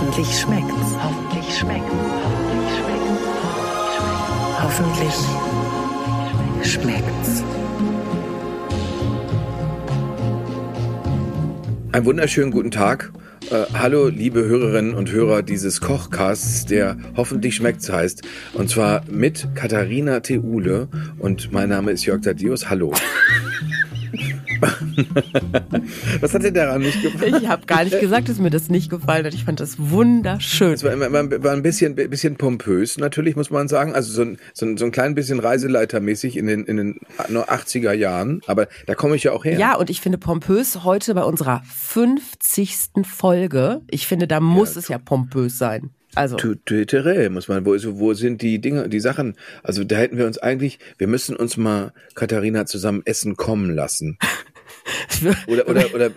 Hoffentlich schmeckt's. Hoffentlich schmeckt's. Hoffentlich schmeckt's. Hoffentlich schmeckt's. Einen wunderschönen guten Tag. Äh, hallo, liebe Hörerinnen und Hörer dieses Kochcasts, der hoffentlich schmeckt's heißt. Und zwar mit Katharina Theule. Und mein Name ist Jörg Tadius. Hallo. Was hat dir daran nicht gefallen? Ich habe gar nicht gesagt, dass mir das nicht gefallen hat. Ich fand das wunderschön. Es war, war, war ein bisschen, bisschen pompös, natürlich, muss man sagen. Also so ein, so ein, so ein klein bisschen Reiseleitermäßig in den, in den 80er Jahren. Aber da komme ich ja auch her. Ja, und ich finde pompös heute bei unserer 50. Folge. Ich finde, da muss ja, es ja pompös sein. Also. Tütere, muss man, wo, wo sind die Dinge, die Sachen? Also da hätten wir uns eigentlich, wir müssen uns mal, Katharina, zusammen essen kommen lassen. oder, oder, oder.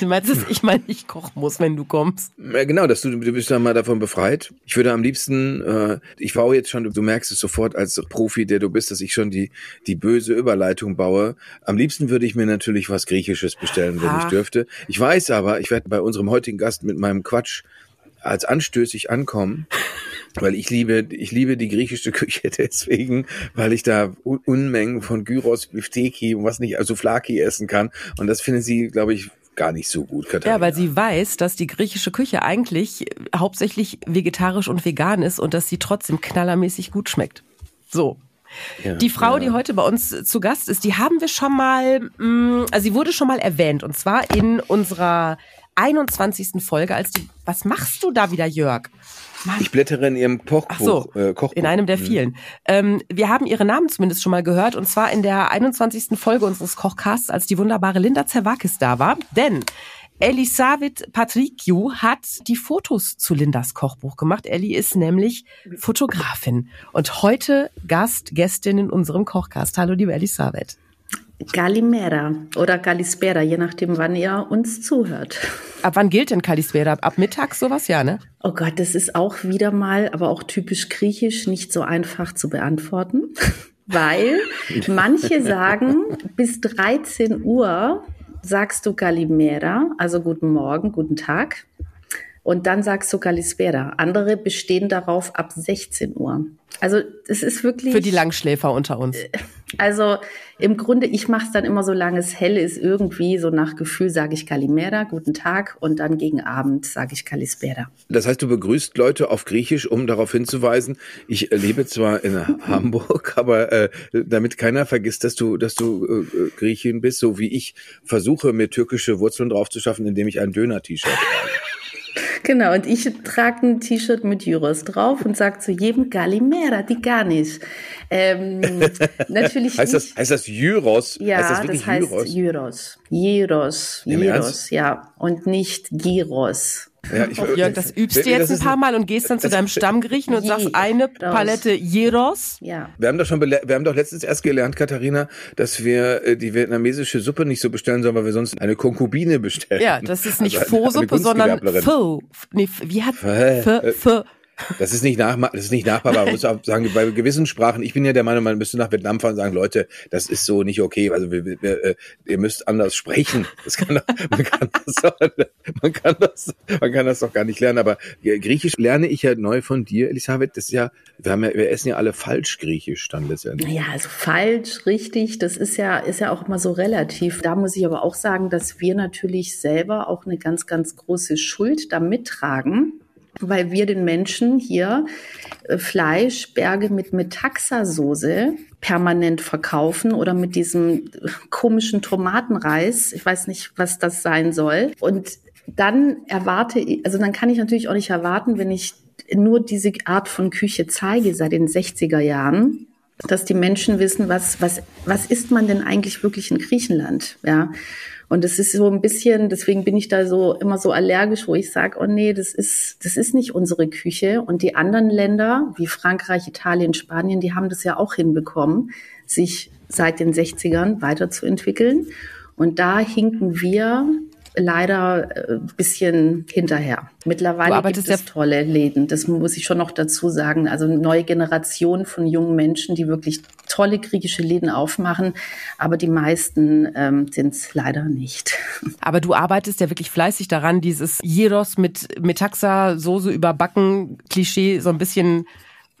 Du meinst, dass ich mal nicht kochen muss, wenn du kommst? Ja, genau, dass du, du bist dann mal davon befreit. Ich würde am liebsten, äh, ich baue jetzt schon, du merkst es sofort als Profi, der du bist, dass ich schon die, die böse Überleitung baue. Am liebsten würde ich mir natürlich was Griechisches bestellen, wenn Ach. ich dürfte. Ich weiß aber, ich werde bei unserem heutigen Gast mit meinem Quatsch als anstößig ankommen. Weil ich liebe, ich liebe die griechische Küche deswegen, weil ich da Unmengen von Gyros, Bifteki und was nicht, also Flaki essen kann. Und das finden sie, glaube ich, gar nicht so gut, Katharina. Ja, weil sie weiß, dass die griechische Küche eigentlich hauptsächlich vegetarisch und vegan ist und dass sie trotzdem knallermäßig gut schmeckt. So. Ja, die Frau, ja. die heute bei uns zu Gast ist, die haben wir schon mal, mm, also sie wurde schon mal erwähnt und zwar in unserer 21. Folge, als die, was machst du da wieder, Jörg? Mann. Ich blättere in ihrem Kochbuch. Ach so, äh, Kochbuch. in einem der mhm. vielen. Ähm, wir haben ihre Namen zumindest schon mal gehört und zwar in der 21. Folge unseres Kochcasts, als die wunderbare Linda Zerwakis da war. Denn Elisavit Patrikiou hat die Fotos zu Lindas Kochbuch gemacht. Elli ist nämlich Fotografin und heute Gast, Gästin in unserem Kochcast. Hallo, liebe Elisabeth. Kalimera oder Kalispera, je nachdem, wann ihr uns zuhört. Ab wann gilt denn Kalispera? Ab mittags sowas, ja, ne? Oh Gott, das ist auch wieder mal, aber auch typisch griechisch, nicht so einfach zu beantworten, weil manche sagen, bis 13 Uhr sagst du Kalimera, also guten Morgen, guten Tag. Und dann sagst du Kalispera. Andere bestehen darauf ab 16 Uhr. Also es ist wirklich. Für die Langschläfer unter uns. Äh, also im Grunde, ich mache es dann immer, solange es hell ist, irgendwie so nach Gefühl sage ich Kalimera, guten Tag, und dann gegen Abend sage ich Kalispera. Das heißt, du begrüßt Leute auf Griechisch, um darauf hinzuweisen, ich lebe zwar in Hamburg, aber äh, damit keiner vergisst, dass du, dass du äh, Griechin bist, so wie ich versuche, mir türkische Wurzeln drauf zu schaffen, indem ich ein Döner-T-Shirt trage. Genau, und ich trage ein T-Shirt mit Gyros drauf und sage zu jedem Galimera, die gar nicht. Ähm, natürlich heißt, das, heißt das Gyros? Ja, heißt das, das heißt Gyros. Gyros, Gyros, ja. Und nicht Gyros. Ja, ich, Jörg, das übst du jetzt ein paar Mal und gehst dann zu deinem Stammgriechen und sagst eine Palette Gyros. Ja. Wir haben doch schon, wir haben doch letztens erst gelernt, Katharina, dass wir äh, die vietnamesische Suppe nicht so bestellen sollen, weil wir sonst eine Konkubine bestellen. Ja, das ist nicht also Pho-Suppe, sondern Pho. Nee, wie hat Pho, Pho, das ist nicht nach, das ist nicht nachbarbar. Man muss auch sagen, bei gewissen Sprachen, ich bin ja der Meinung, man müsste nach Vietnam fahren und sagen, Leute, das ist so nicht okay. Also wir, wir, äh, ihr müsst anders sprechen. Das kann, man, kann das man kann das, man kann das doch gar nicht lernen. Aber Griechisch lerne ich ja neu von dir, Elisabeth. Das ist ja, wir haben ja, wir essen ja alle falsch Griechisch dann letztendlich. Ja, also falsch, richtig. Das ist ja, ist ja auch immer so relativ. Da muss ich aber auch sagen, dass wir natürlich selber auch eine ganz, ganz große Schuld da mittragen weil wir den Menschen hier äh, Fleischberge mit Metaxa-Soße permanent verkaufen oder mit diesem komischen Tomatenreis. Ich weiß nicht, was das sein soll. Und dann erwarte ich, also dann kann ich natürlich auch nicht erwarten, wenn ich nur diese Art von Küche zeige seit den 60er Jahren, dass die Menschen wissen, was, was, was isst man denn eigentlich wirklich in Griechenland? Ja. Und es ist so ein bisschen, deswegen bin ich da so immer so allergisch, wo ich sage, oh nee, das ist, das ist nicht unsere Küche. Und die anderen Länder, wie Frankreich, Italien, Spanien, die haben das ja auch hinbekommen, sich seit den 60ern weiterzuentwickeln. Und da hinken wir leider ein äh, bisschen hinterher. Mittlerweile gibt es tolle Läden. Das muss ich schon noch dazu sagen. Also eine neue Generation von jungen Menschen, die wirklich tolle griechische Läden aufmachen. Aber die meisten ähm, sind es leider nicht. Aber du arbeitest ja wirklich fleißig daran, dieses Gyros mit Metaxa, Soße überbacken, Klischee so ein bisschen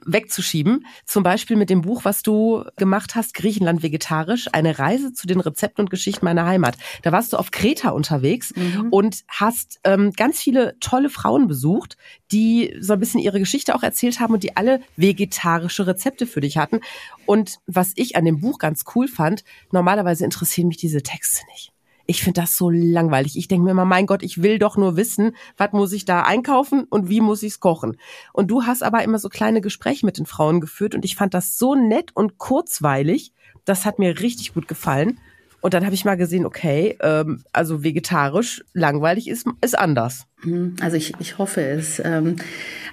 wegzuschieben. Zum Beispiel mit dem Buch, was du gemacht hast, Griechenland vegetarisch, eine Reise zu den Rezepten und Geschichten meiner Heimat. Da warst du auf Kreta unterwegs mhm. und hast ähm, ganz viele tolle Frauen besucht, die so ein bisschen ihre Geschichte auch erzählt haben und die alle vegetarische Rezepte für dich hatten. Und was ich an dem Buch ganz cool fand, normalerweise interessieren mich diese Texte nicht. Ich finde das so langweilig. Ich denke mir immer, mein Gott, ich will doch nur wissen, was muss ich da einkaufen und wie muss ich es kochen. Und du hast aber immer so kleine Gespräche mit den Frauen geführt und ich fand das so nett und kurzweilig. Das hat mir richtig gut gefallen. Und dann habe ich mal gesehen, okay, ähm, also vegetarisch, langweilig ist, ist anders. Mhm. Also ich, ich hoffe es. Ähm,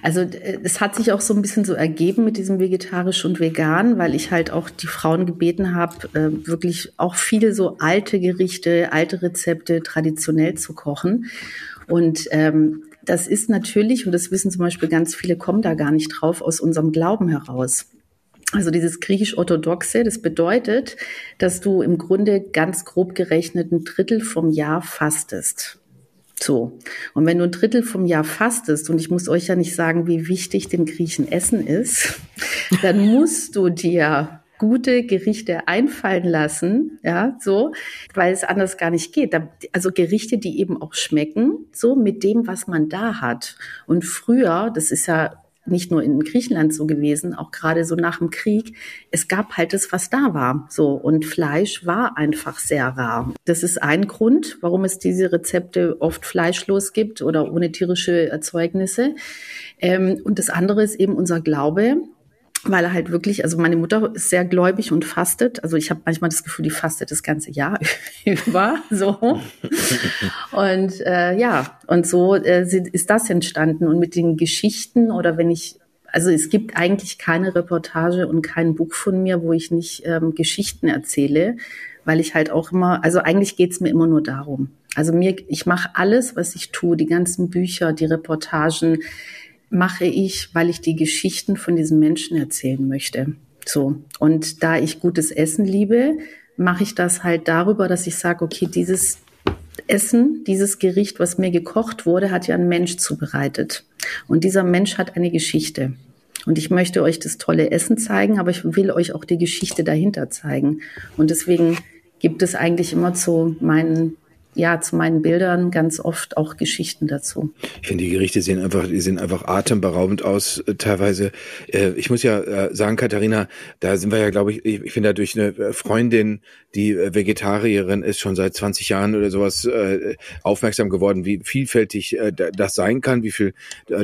also es hat sich auch so ein bisschen so ergeben mit diesem vegetarisch und vegan, weil ich halt auch die Frauen gebeten habe, äh, wirklich auch viele so alte Gerichte, alte Rezepte traditionell zu kochen. Und ähm, das ist natürlich, und das wissen zum Beispiel ganz viele, kommen da gar nicht drauf, aus unserem Glauben heraus. Also dieses griechisch-orthodoxe, das bedeutet, dass du im Grunde ganz grob gerechnet ein Drittel vom Jahr fastest. So. Und wenn du ein Drittel vom Jahr fastest, und ich muss euch ja nicht sagen, wie wichtig dem Griechen Essen ist, dann musst du dir gute Gerichte einfallen lassen, ja, so, weil es anders gar nicht geht. Also Gerichte, die eben auch schmecken, so mit dem, was man da hat. Und früher, das ist ja nicht nur in Griechenland so gewesen, auch gerade so nach dem Krieg. Es gab halt das, was da war. So. Und Fleisch war einfach sehr rar. Das ist ein Grund, warum es diese Rezepte oft fleischlos gibt oder ohne tierische Erzeugnisse. Ähm, und das andere ist eben unser Glaube, weil er halt wirklich, also meine Mutter ist sehr gläubig und fastet. Also ich habe manchmal das Gefühl, die fastet das ganze Jahr über. So. Und äh, ja, und so äh, ist das entstanden. Und mit den Geschichten oder wenn ich, also es gibt eigentlich keine Reportage und kein Buch von mir, wo ich nicht ähm, Geschichten erzähle, weil ich halt auch immer, also eigentlich geht's mir immer nur darum. Also mir, ich mache alles, was ich tue, die ganzen Bücher, die Reportagen, mache ich, weil ich die Geschichten von diesen Menschen erzählen möchte. So. Und da ich gutes Essen liebe, mache ich das halt darüber, dass ich sage, okay, dieses Essen, dieses Gericht, was mir gekocht wurde, hat ja ein Mensch zubereitet. Und dieser Mensch hat eine Geschichte. Und ich möchte euch das tolle Essen zeigen, aber ich will euch auch die Geschichte dahinter zeigen. Und deswegen gibt es eigentlich immer zu meinen ja, zu meinen Bildern ganz oft auch Geschichten dazu. Ich finde, die Gerichte sehen einfach, die sehen einfach atemberaubend aus, äh, teilweise. Äh, ich muss ja äh, sagen, Katharina, da sind wir ja, glaube ich, ich finde da durch eine Freundin, die Vegetarierin ist, schon seit 20 Jahren oder sowas aufmerksam geworden, wie vielfältig das sein kann, wie viel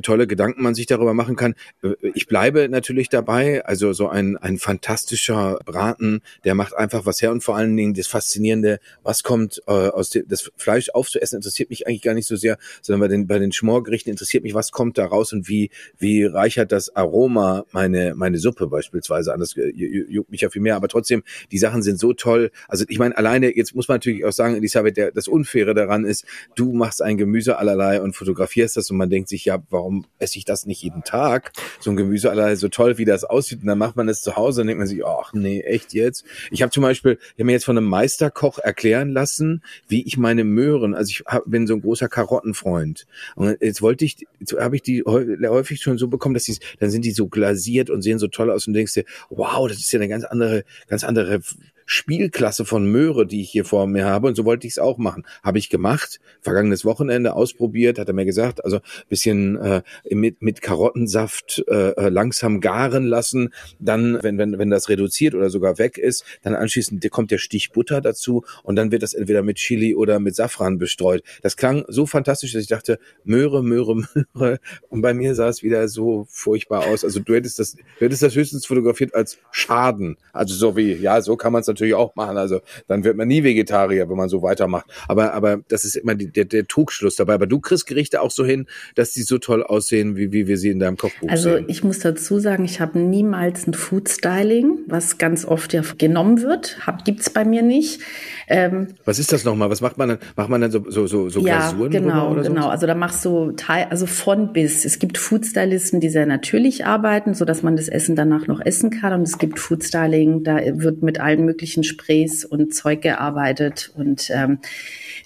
tolle Gedanken man sich darüber machen kann. Ich bleibe natürlich dabei, also so ein, ein fantastischer Braten, der macht einfach was her und vor allen Dingen das Faszinierende, was kommt aus dem, das Fleisch aufzuessen interessiert mich eigentlich gar nicht so sehr, sondern bei den, bei den Schmorgerichten interessiert mich, was kommt da raus und wie, wie reichert das Aroma meine, meine Suppe beispielsweise an. Das juckt mich ja viel mehr. Aber trotzdem, die Sachen sind so toll. Also ich meine, alleine, jetzt muss man natürlich auch sagen, Elisabeth, der, das Unfaire daran ist, du machst ein Gemüse allerlei und fotografierst das und man denkt sich, ja, warum esse ich das nicht jeden Tag? So ein Gemüse allerlei, so toll, wie das aussieht. Und dann macht man es zu Hause und denkt man sich, ach nee, echt jetzt? Ich habe zum Beispiel, ich habe mir jetzt von einem Meisterkoch erklären lassen, wie ich meine Möhren, also ich hab, bin so ein großer Karottenfreund. Und jetzt wollte ich, habe ich die häufig schon so bekommen, dass die, dann sind die so glasiert und sehen so toll aus und denkst dir, wow, das ist ja eine ganz andere, ganz andere Spielklasse von Möhre, die ich hier vor mir habe. Und so wollte ich es auch machen. Habe ich gemacht. Vergangenes Wochenende ausprobiert, hat er mir gesagt. Also bisschen äh, mit, mit Karottensaft äh, äh, langsam garen lassen. Dann, wenn, wenn, wenn das reduziert oder sogar weg ist, dann anschließend kommt der Stich Butter dazu und dann wird das entweder mit Chili oder mit Safran bestreut. Das klang so fantastisch, dass ich dachte, Möhre, Möhre, Möhre. Und bei mir sah es wieder so furchtbar aus. Also du hättest das, du hättest das höchstens fotografiert als Schaden. Also so wie, ja, so kann man es natürlich auch machen. Also dann wird man nie Vegetarier, wenn man so weitermacht. Aber, aber das ist immer die, der, der Trugschluss dabei. Aber du kriegst Gerichte auch so hin, dass die so toll aussehen, wie, wie wir sie in deinem Kochbuch also, sehen. Also ich muss dazu sagen, ich habe niemals ein Food Styling, was ganz oft ja genommen wird. Hab, gibt's bei mir nicht. Ähm, was ist das nochmal? Was macht man dann? Macht man dann so, so, so, so ja, Glasuren? Genau, oder genau. Also da machst du Teil, also von bis. Es gibt Foodstylisten, die sehr natürlich arbeiten, so dass man das Essen danach noch essen kann. Und es gibt Foodstyling, da wird mit allen möglichen Sprays und Zeug gearbeitet. Und ähm,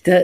da,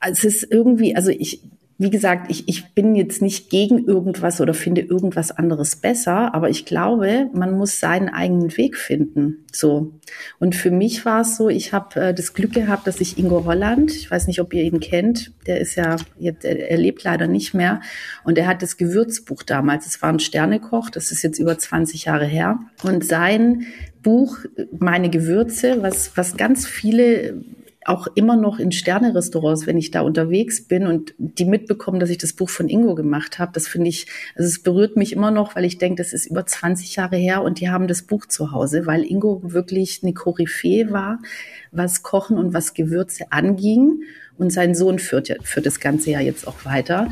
es ist irgendwie, also ich wie gesagt, ich, ich bin jetzt nicht gegen irgendwas oder finde irgendwas anderes besser, aber ich glaube, man muss seinen eigenen Weg finden. So. Und für mich war es so, ich habe äh, das Glück gehabt, dass ich Ingo Holland, ich weiß nicht, ob ihr ihn kennt, der ist ja, jetzt, er lebt leider nicht mehr. Und er hat das Gewürzbuch damals, es war ein Sternekoch, das ist jetzt über 20 Jahre her. Und sein Buch, meine Gewürze, was, was ganz viele auch immer noch in Sterne-Restaurants, wenn ich da unterwegs bin und die mitbekommen, dass ich das Buch von Ingo gemacht habe, das finde ich, also es berührt mich immer noch, weil ich denke, das ist über 20 Jahre her und die haben das Buch zu Hause, weil Ingo wirklich eine Koryphäe war, was Kochen und was Gewürze anging. Und sein Sohn führt, ja, führt das ganze Jahr jetzt auch weiter.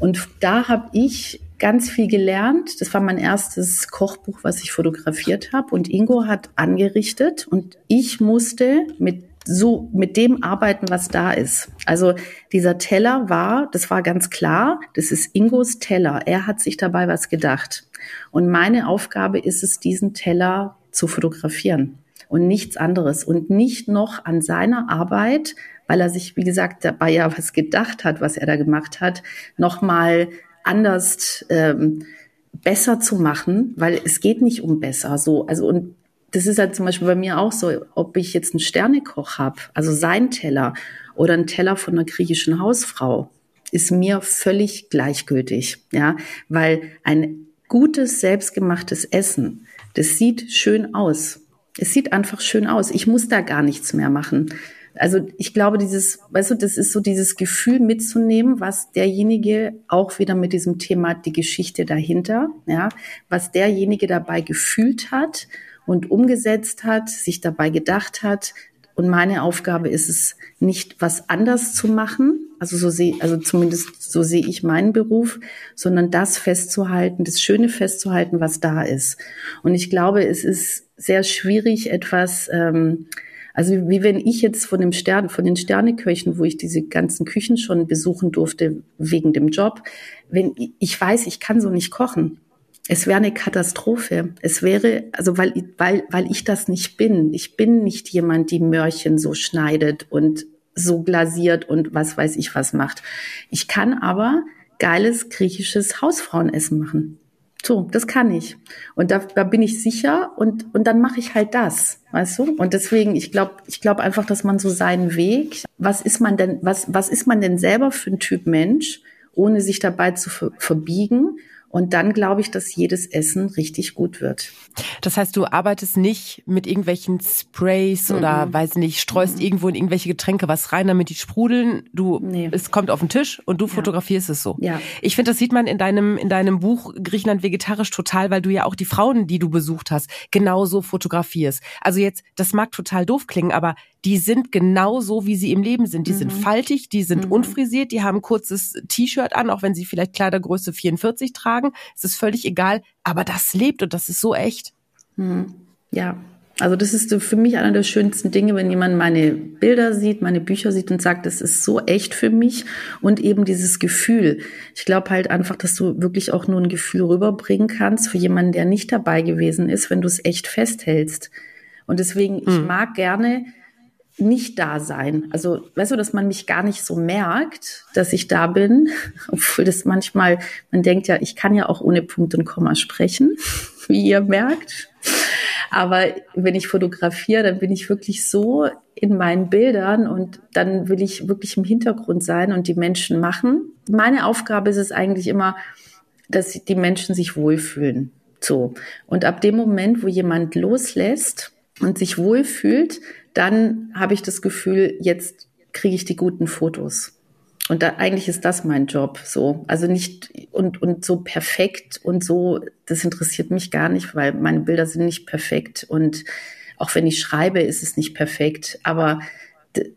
Und da habe ich ganz viel gelernt. Das war mein erstes Kochbuch, was ich fotografiert habe. Und Ingo hat angerichtet und ich musste mit so mit dem arbeiten, was da ist. Also dieser Teller war, das war ganz klar, das ist Ingos Teller. Er hat sich dabei was gedacht. Und meine Aufgabe ist es, diesen Teller zu fotografieren und nichts anderes und nicht noch an seiner Arbeit, weil er sich, wie gesagt, dabei ja was gedacht hat, was er da gemacht hat, nochmal anders ähm, besser zu machen, weil es geht nicht um besser. So, also und das ist halt zum Beispiel bei mir auch so, ob ich jetzt einen Sternekoch habe, also sein Teller oder einen Teller von einer griechischen Hausfrau, ist mir völlig gleichgültig, ja, weil ein gutes selbstgemachtes Essen, das sieht schön aus. Es sieht einfach schön aus. Ich muss da gar nichts mehr machen. Also ich glaube, dieses, weißt du, das ist so dieses Gefühl mitzunehmen, was derjenige auch wieder mit diesem Thema die Geschichte dahinter, ja, was derjenige dabei gefühlt hat und umgesetzt hat, sich dabei gedacht hat. Und meine Aufgabe ist es, nicht was anders zu machen, also so sehe, also zumindest so sehe ich meinen Beruf, sondern das festzuhalten, das Schöne festzuhalten, was da ist. Und ich glaube, es ist sehr schwierig, etwas, ähm, also wie wenn ich jetzt von dem Stern, von den Sterneköchen, wo ich diese ganzen Küchen schon besuchen durfte wegen dem Job, wenn ich weiß, ich kann so nicht kochen. Es wäre eine Katastrophe. Es wäre, also weil, weil, weil ich das nicht bin. Ich bin nicht jemand, die Mörchen so schneidet und so glasiert und was weiß ich was macht. Ich kann aber geiles griechisches Hausfrauenessen machen. So, das kann ich. Und da, da bin ich sicher und, und dann mache ich halt das, weißt du? Und deswegen, ich glaube, ich glaube einfach, dass man so seinen Weg, was ist man denn, was, was ist man denn selber für ein Typ Mensch, ohne sich dabei zu verbiegen und dann glaube ich, dass jedes Essen richtig gut wird. Das heißt, du arbeitest nicht mit irgendwelchen Sprays mhm. oder weiß nicht, streust mhm. irgendwo in irgendwelche Getränke was rein, damit die sprudeln. Du, nee. es kommt auf den Tisch und du ja. fotografierst es so. Ja. Ich finde, das sieht man in deinem, in deinem Buch Griechenland vegetarisch total, weil du ja auch die Frauen, die du besucht hast, genauso fotografierst. Also jetzt, das mag total doof klingen, aber die sind genau so, wie sie im Leben sind. Die mhm. sind faltig, die sind mhm. unfrisiert, die haben kurzes T-Shirt an, auch wenn sie vielleicht Kleidergröße 44 tragen. Es ist völlig egal, aber das lebt und das ist so echt. Mhm. Ja, also das ist für mich einer der schönsten Dinge, wenn jemand meine Bilder sieht, meine Bücher sieht und sagt, das ist so echt für mich und eben dieses Gefühl. Ich glaube halt einfach, dass du wirklich auch nur ein Gefühl rüberbringen kannst für jemanden, der nicht dabei gewesen ist, wenn du es echt festhältst. Und deswegen, ich mhm. mag gerne nicht da sein. Also, weißt du, dass man mich gar nicht so merkt, dass ich da bin, obwohl das manchmal, man denkt ja, ich kann ja auch ohne Punkt und Komma sprechen, wie ihr merkt. Aber wenn ich fotografiere, dann bin ich wirklich so in meinen Bildern und dann will ich wirklich im Hintergrund sein und die Menschen machen. Meine Aufgabe ist es eigentlich immer, dass die Menschen sich wohlfühlen. So. Und ab dem Moment, wo jemand loslässt und sich wohlfühlt, dann habe ich das Gefühl, jetzt kriege ich die guten Fotos. Und da, eigentlich ist das mein Job, so. Also nicht, und, und so perfekt und so, das interessiert mich gar nicht, weil meine Bilder sind nicht perfekt und Auch wenn ich schreibe, ist es nicht perfekt, aber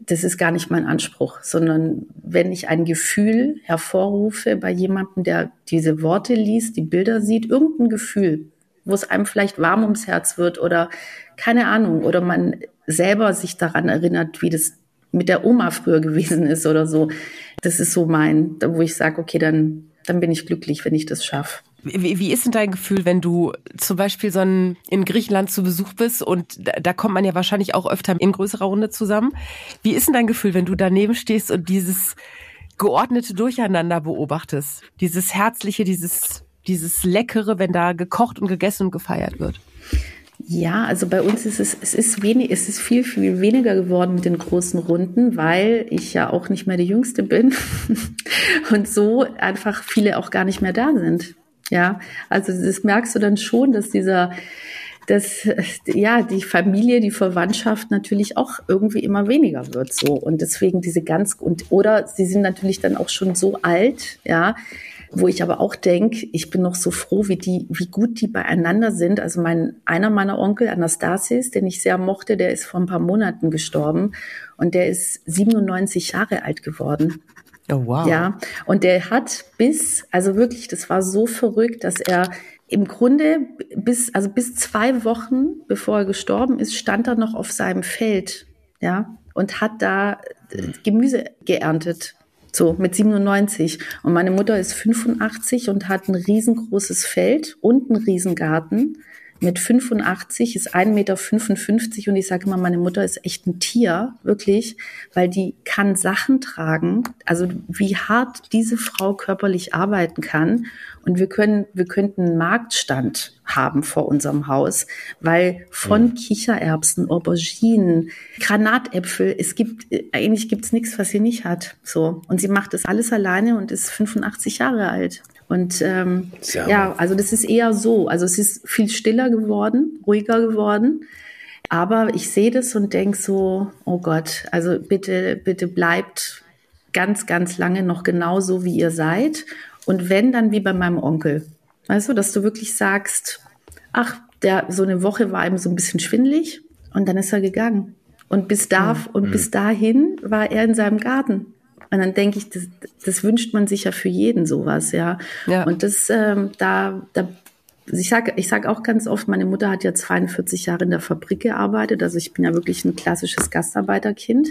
das ist gar nicht mein Anspruch, sondern wenn ich ein Gefühl hervorrufe bei jemandem, der diese Worte liest, die Bilder sieht, irgendein Gefühl, wo es einem vielleicht warm ums Herz wird oder keine Ahnung, oder man selber sich daran erinnert, wie das mit der Oma früher gewesen ist oder so. Das ist so mein, wo ich sage, okay, dann, dann bin ich glücklich, wenn ich das schaffe. Wie, wie ist denn dein Gefühl, wenn du zum Beispiel so ein, in Griechenland zu Besuch bist und da, da kommt man ja wahrscheinlich auch öfter in größerer Runde zusammen. Wie ist denn dein Gefühl, wenn du daneben stehst und dieses geordnete Durcheinander beobachtest? Dieses herzliche, dieses, dieses leckere, wenn da gekocht und gegessen und gefeiert wird? Ja, also bei uns ist es, es ist wenig, es ist viel, viel weniger geworden mit den großen Runden, weil ich ja auch nicht mehr die Jüngste bin und so einfach viele auch gar nicht mehr da sind. Ja, also das merkst du dann schon, dass dieser, dass ja die Familie, die Verwandtschaft natürlich auch irgendwie immer weniger wird so und deswegen diese ganz und oder sie sind natürlich dann auch schon so alt, ja, wo ich aber auch denke, ich bin noch so froh, wie die, wie gut die beieinander sind. Also mein einer meiner Onkel Anastasis, den ich sehr mochte, der ist vor ein paar Monaten gestorben und der ist 97 Jahre alt geworden. Oh, wow. Ja, und der hat bis, also wirklich, das war so verrückt, dass er im Grunde bis, also bis zwei Wochen bevor er gestorben ist, stand er noch auf seinem Feld, ja, und hat da äh, Gemüse geerntet. So, mit 97. Und meine Mutter ist 85 und hat ein riesengroßes Feld und einen Riesengarten mit 85 ist 1,55 Meter und ich sage immer, meine Mutter ist echt ein Tier, wirklich, weil die kann Sachen tragen. Also wie hart diese Frau körperlich arbeiten kann. Und wir können, wir könnten einen Marktstand haben vor unserem Haus, weil von mhm. Kichererbsen, Auberginen, Granatäpfel, es gibt, eigentlich gibt's nichts, was sie nicht hat. So. Und sie macht das alles alleine und ist 85 Jahre alt. Und ähm, ja, also das ist eher so. Also es ist viel stiller geworden, ruhiger geworden. Aber ich sehe das und denke so, oh Gott, also bitte, bitte bleibt ganz, ganz lange noch genauso, wie ihr seid. Und wenn, dann wie bei meinem Onkel. Weißt du, dass du wirklich sagst, ach, der, so eine Woche war ihm so ein bisschen schwindlig und dann ist er gegangen. Und bis da, mhm. und bis dahin war er in seinem Garten. Und dann denke ich, das, das wünscht man sich ja für jeden sowas, ja. ja. Und das, ähm, da, da, ich sage ich sag auch ganz oft, meine Mutter hat ja 42 Jahre in der Fabrik gearbeitet, also ich bin ja wirklich ein klassisches Gastarbeiterkind.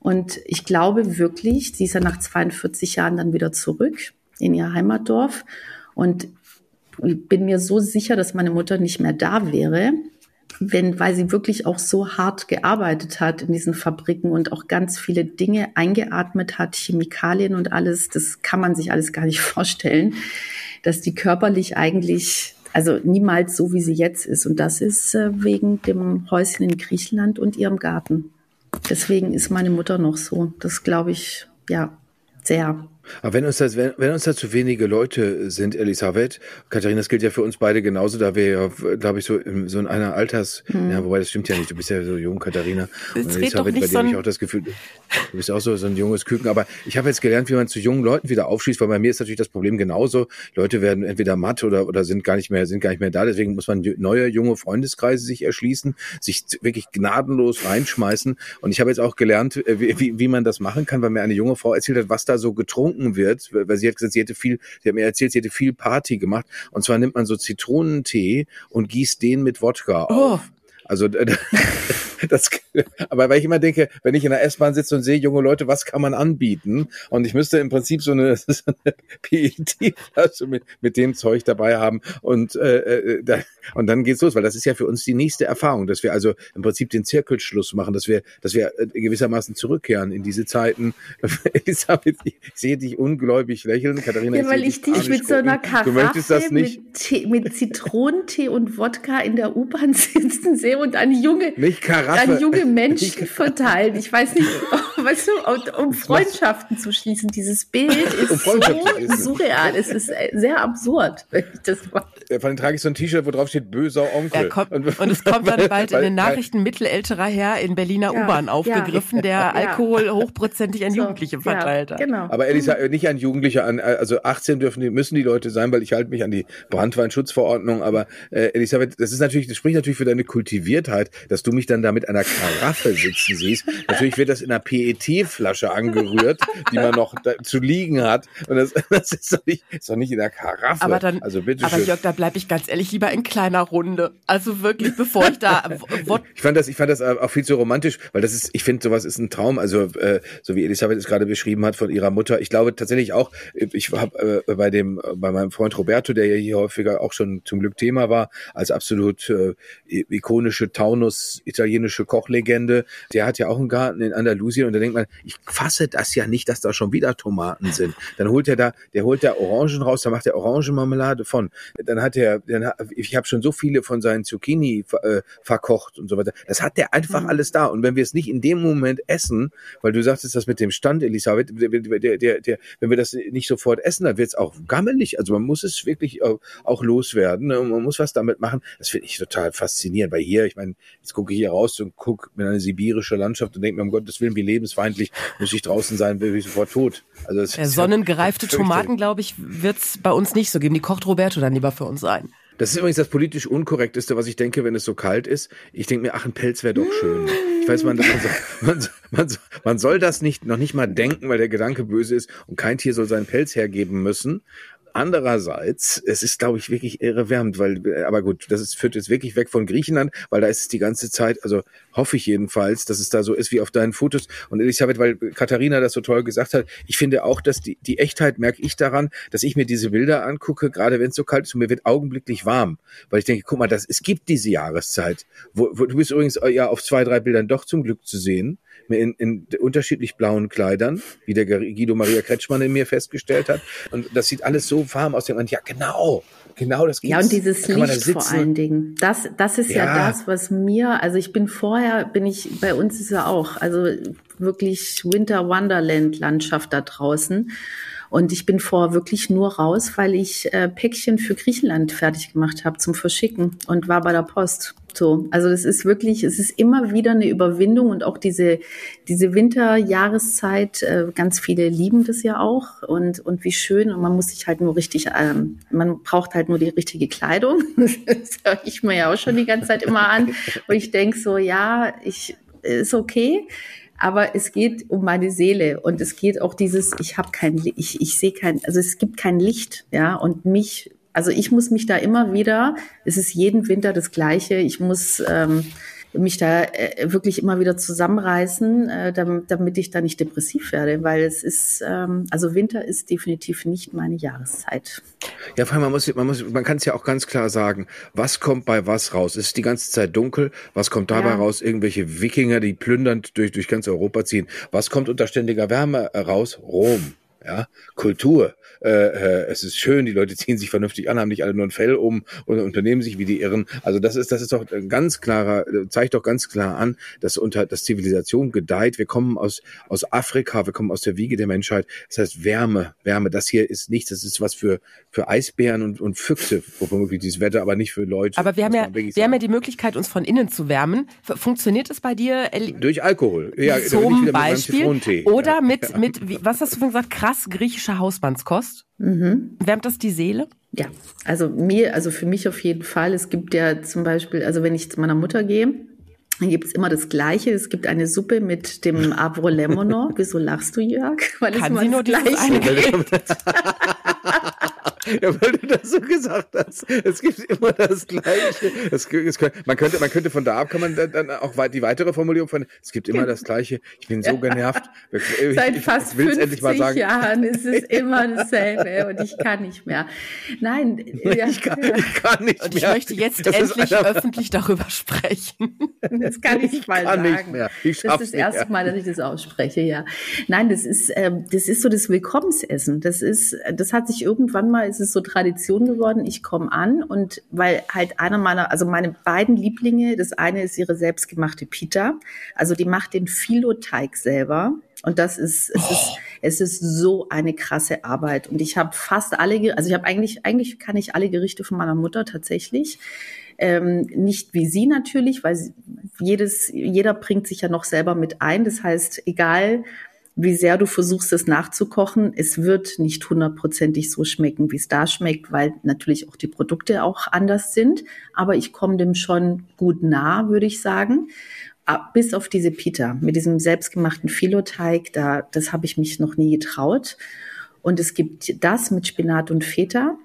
Und ich glaube wirklich, sie ist ja nach 42 Jahren dann wieder zurück in ihr Heimatdorf. Und ich bin mir so sicher, dass meine Mutter nicht mehr da wäre, wenn, weil sie wirklich auch so hart gearbeitet hat in diesen Fabriken und auch ganz viele Dinge eingeatmet hat, Chemikalien und alles, das kann man sich alles gar nicht vorstellen, dass die körperlich eigentlich, also niemals so, wie sie jetzt ist. Und das ist äh, wegen dem Häuschen in Griechenland und ihrem Garten. Deswegen ist meine Mutter noch so. Das glaube ich, ja, sehr. Aber wenn uns das, wenn, wenn uns da zu wenige Leute sind, Elisabeth, Katharina, das gilt ja für uns beide genauso, da wir ja, glaube ich, so in, so in einer Alters, hm. ja, wobei das stimmt ja nicht, du bist ja so jung, Katharina. Und Elisabeth, bei dir so habe ich auch das Gefühl, du bist auch so, so ein junges Küken. Aber ich habe jetzt gelernt, wie man zu jungen Leuten wieder aufschließt, weil bei mir ist natürlich das Problem genauso. Leute werden entweder matt oder, oder sind gar nicht mehr, sind gar nicht mehr da. Deswegen muss man neue, junge Freundeskreise sich erschließen, sich wirklich gnadenlos reinschmeißen. Und ich habe jetzt auch gelernt, äh, wie, wie, wie man das machen kann, weil mir eine junge Frau erzählt hat, was da so getrunken getrunken wird, weil sie hat gesagt, sie hätte viel, sie hat mir erzählt, sie hätte viel Party gemacht. Und zwar nimmt man so Zitronentee und gießt den mit Wodka oh. Also das, aber weil ich immer denke, wenn ich in der S-Bahn sitze und sehe junge Leute, was kann man anbieten? Und ich müsste im Prinzip so eine, so eine PET-Flasche mit, mit dem Zeug dabei haben und äh, äh, da, und dann geht's los, weil das ist ja für uns die nächste Erfahrung, dass wir also im Prinzip den Zirkelschluss machen, dass wir, dass wir äh, gewissermaßen zurückkehren in diese Zeiten. Elisabeth, ich sehe dich ungläubig lächeln, Katharina. Ja, weil ich, dich mit so einer Karaffe mit, Tee, mit Zitronentee und Wodka in der U-Bahn sitzen sehe und an junge, an junge Menschen verteilen. Ich weiß nicht, weißt du, um Freundschaften zu schließen. Dieses Bild ist um so surreal. Es ist äh, sehr absurd, wenn ich das mache. Vor allem trage ich so ein T-Shirt, wo drauf steht böser Onkel. Kommt, und, und, es kommt dann bald in den Nachrichten mittelälterer Herr in Berliner ja, U-Bahn aufgegriffen, ja, der ja. Alkohol hochprozentig an Jugendliche verteilt hat. Genau. Aber Elisa, nicht an Jugendliche, an, also 18 dürfen die, müssen die Leute sein, weil ich halte mich an die Brandweinschutzverordnung. Aber äh, Elisabeth, das ist natürlich, das spricht natürlich für deine Kultiviertheit, dass du mich dann da mit einer Karaffe sitzen siehst. Natürlich wird das in einer PET-Flasche angerührt, die man noch zu liegen hat. Und das, das ist, doch nicht, ist doch nicht in der Karaffe. Aber dann, also bitte aber Jörg, da bleibe ich ganz ehrlich lieber in kleiner Runde. Also wirklich, bevor ich da. ich fand das, ich fand das auch viel zu romantisch, weil das ist, ich finde, sowas ist ein Traum. Also äh, so wie Elisabeth es gerade beschrieben hat von ihrer Mutter. Ich glaube tatsächlich auch, ich habe äh, bei dem, bei meinem Freund Roberto, der ja hier häufiger auch schon zum Glück Thema war, als absolut äh, ikonische Taunus italienische Kochlegende. Der hat ja auch einen Garten in Andalusien und da denkt man, ich fasse das ja nicht, dass da schon wieder Tomaten sind. Dann holt er da, der holt da Orangen raus, da macht er Orangenmarmelade von. Dann hat er, dann, ich habe schon so viele von seinen Zucchini äh, verkocht und so weiter. Das hat der einfach mhm. alles da. Und wenn wir es nicht in dem Moment essen, weil du sagtest das mit dem Stand, Elisabeth, der, der, der, wenn wir das nicht sofort essen, dann wird es auch gammelig. Also man muss es wirklich auch, auch loswerden. Ne? Man muss was damit machen. Das finde ich total faszinierend. Weil hier, ich meine, jetzt gucke ich hier raus und gucke mir eine sibirische Landschaft und denke mir, um Gottes Willen, wie lebensfeindlich muss ich draußen sein, bin ich sofort tot. Also das ja, sonnengereifte ja Tomaten, glaube ich, wird es bei uns nicht so geben. Die kocht Roberto dann lieber für uns ein. Das ist übrigens das politisch unkorrekteste, was ich denke, wenn es so kalt ist. Ich denke mir, ach, ein Pelz wäre doch schön. Ich weiß, man, man, man, man, man soll das nicht, noch nicht mal denken, weil der Gedanke böse ist und kein Tier soll seinen Pelz hergeben müssen. Andererseits, es ist, glaube ich, wirklich irrewärmend, weil, aber gut, das ist, führt jetzt wirklich weg von Griechenland, weil da ist es die ganze Zeit, also hoffe ich jedenfalls, dass es da so ist wie auf deinen Fotos. Und Elisabeth, weil Katharina das so toll gesagt hat, ich finde auch, dass die, die Echtheit merke ich daran, dass ich mir diese Bilder angucke, gerade wenn es so kalt ist und mir wird augenblicklich warm, weil ich denke, guck mal, das, es gibt diese Jahreszeit. Wo, wo, du bist übrigens ja auf zwei, drei Bildern doch zum Glück zu sehen in, in unterschiedlich blauen Kleidern, wie der Guido Maria Kretschmann in mir festgestellt hat. Und das sieht alles so warm aus. Und ja, genau, genau das gibt's. Ja, und dieses Licht vor allen Dingen. Das, das ist ja. ja das, was mir, also ich bin vorher, bin ich, bei uns ist ja auch, also wirklich Winter Wonderland Landschaft da draußen. Und ich bin vor wirklich nur raus, weil ich äh, Päckchen für Griechenland fertig gemacht habe zum Verschicken und war bei der Post. So, also das ist wirklich, es ist immer wieder eine Überwindung und auch diese diese Winterjahreszeit. Äh, ganz viele lieben das ja auch und und wie schön und man muss sich halt nur richtig, ähm, man braucht halt nur die richtige Kleidung. das höre ich mir ja auch schon die ganze Zeit immer an und ich denk so, ja, ich ist okay aber es geht um meine Seele und es geht auch dieses, ich habe kein, ich, ich sehe kein, also es gibt kein Licht, ja, und mich, also ich muss mich da immer wieder, es ist jeden Winter das Gleiche, ich muss ähm, mich da äh, wirklich immer wieder zusammenreißen, äh, damit, damit ich da nicht depressiv werde, weil es ist, ähm, also Winter ist definitiv nicht meine Jahreszeit. Ja, vor allem, man muss, man muss, man kann es ja auch ganz klar sagen, was kommt bei was raus? Es ist die ganze Zeit dunkel, was kommt dabei ja. raus? Irgendwelche Wikinger, die plündernd durch, durch ganz Europa ziehen. Was kommt unter ständiger Wärme raus? Rom ja, Kultur. Äh, äh, es ist schön, die Leute ziehen sich vernünftig an, haben nicht alle nur ein Fell um und unternehmen sich wie die Irren. Also das ist, das ist doch ein ganz klarer, zeigt doch ganz klar an, dass unter, dass Zivilisation gedeiht. Wir kommen aus, aus Afrika, wir kommen aus der Wiege der Menschheit. Das heißt Wärme, Wärme. Das hier ist nichts, das ist was für, für Eisbären und, und Füchse, womöglich dieses Wetter, aber nicht für Leute. Aber wir haben ja, wir haben ja die Möglichkeit, uns von innen zu wärmen. Funktioniert es bei dir? Durch Alkohol. Ja, zum Beispiel. Oder ja. mit, mit, wie, was hast du vorhin gesagt? Krass griechische Hausmannskost. Mhm. Wärmt das die Seele? Ja, also mir, also für mich auf jeden Fall. Es gibt ja zum Beispiel, also wenn ich zu meiner Mutter gehe, dann gibt es immer das Gleiche. Es gibt eine Suppe mit dem Avro Lemonor. Wieso lachst du, Jörg? Weil Kann es immer das Gleiche gibt. Ja, weil du das so gesagt hast. Es gibt immer das Gleiche. Es, es, man, könnte, man könnte von da ab, kann man dann auch die weitere Formulierung von, es gibt immer das Gleiche. Ich bin so genervt. Ich, Seit fast ich 50 Jahren ist es immer dasselbe und ich kann nicht mehr. Nein, ja, ich, kann, ich kann nicht und ich mehr. möchte jetzt das endlich öffentlich darüber sprechen. Das kann ich, ich mal kann sagen. Nicht mehr. Ich das ist das erste mehr. Mal, dass ich das ausspreche, ja. Nein, das ist, ähm, das ist so das Willkommensessen. Das ist, das hat sich irgendwann mal, ist ist so Tradition geworden. Ich komme an und weil halt einer meiner, also meine beiden Lieblinge, das eine ist ihre selbstgemachte Pita. Also die macht den Filoteig selber. Und das ist, es oh. ist, es ist so eine krasse Arbeit. Und ich habe fast alle, also ich habe eigentlich, eigentlich kann ich alle Gerichte von meiner Mutter tatsächlich. Ähm, nicht wie sie natürlich, weil jedes, jeder bringt sich ja noch selber mit ein. Das heißt, egal wie sehr du versuchst, es nachzukochen, es wird nicht hundertprozentig so schmecken, wie es da schmeckt, weil natürlich auch die Produkte auch anders sind. Aber ich komme dem schon gut nah, würde ich sagen. Ah, bis auf diese Pita mit diesem selbstgemachten Filoteig, da, das habe ich mich noch nie getraut. Und es gibt das mit Spinat und Feta.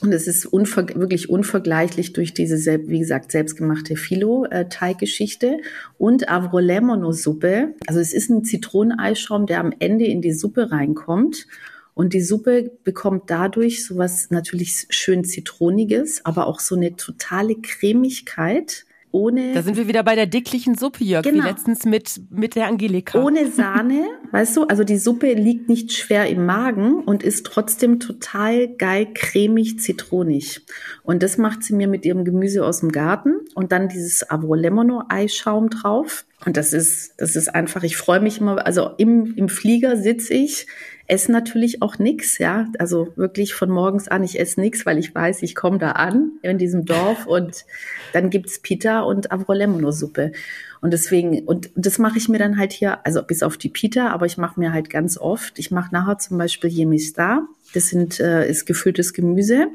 Und es ist unver wirklich unvergleichlich durch diese, wie gesagt, selbstgemachte Filo-Teiggeschichte und Avrolemono-Suppe. Also es ist ein Zitroneneischaum, der am Ende in die Suppe reinkommt. Und die Suppe bekommt dadurch sowas natürlich schön Zitroniges, aber auch so eine totale Cremigkeit ohne. Da sind wir wieder bei der dicklichen Suppe, Jörg, genau. wie letztens mit, mit der Angelika. Ohne Sahne, weißt du, also die Suppe liegt nicht schwer im Magen und ist trotzdem total geil, cremig, zitronig. Und das macht sie mir mit ihrem Gemüse aus dem Garten und dann dieses Avrolemono-Eischaum drauf. Und das ist, das ist einfach, ich freue mich immer, also im, im Flieger sitze ich, esse natürlich auch nix, ja, also wirklich von morgens an, ich esse nix, weil ich weiß, ich komme da an in diesem Dorf und dann gibt's Pita und Avrolemono-Suppe. Und deswegen, und das mache ich mir dann halt hier, also bis auf die Pita, aber ich mache mir halt ganz oft, ich mache nachher zum Beispiel Yemista, das sind, äh, ist gefülltes Gemüse.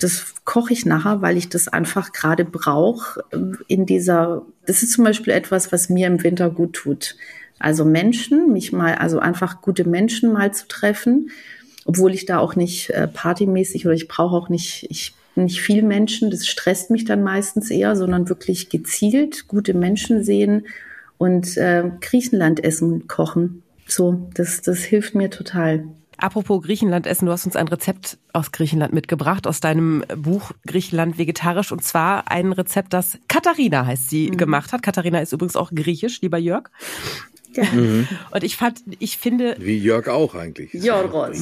Das koche ich nachher, weil ich das einfach gerade brauche in dieser, das ist zum Beispiel etwas, was mir im Winter gut tut. Also Menschen, mich mal, also einfach gute Menschen mal zu treffen, obwohl ich da auch nicht äh, partymäßig oder ich brauche auch nicht, ich nicht viel Menschen, das stresst mich dann meistens eher, sondern wirklich gezielt gute Menschen sehen und äh, Griechenland essen, kochen. So, das, das hilft mir total. Apropos Griechenland essen, du hast uns ein Rezept aus Griechenland mitgebracht, aus deinem Buch Griechenland vegetarisch. Und zwar ein Rezept, das Katharina heißt sie mhm. gemacht hat. Katharina ist übrigens auch griechisch, lieber Jörg. Ja. Mhm. Und ich fand, ich finde. Wie Jörg auch eigentlich. Joros.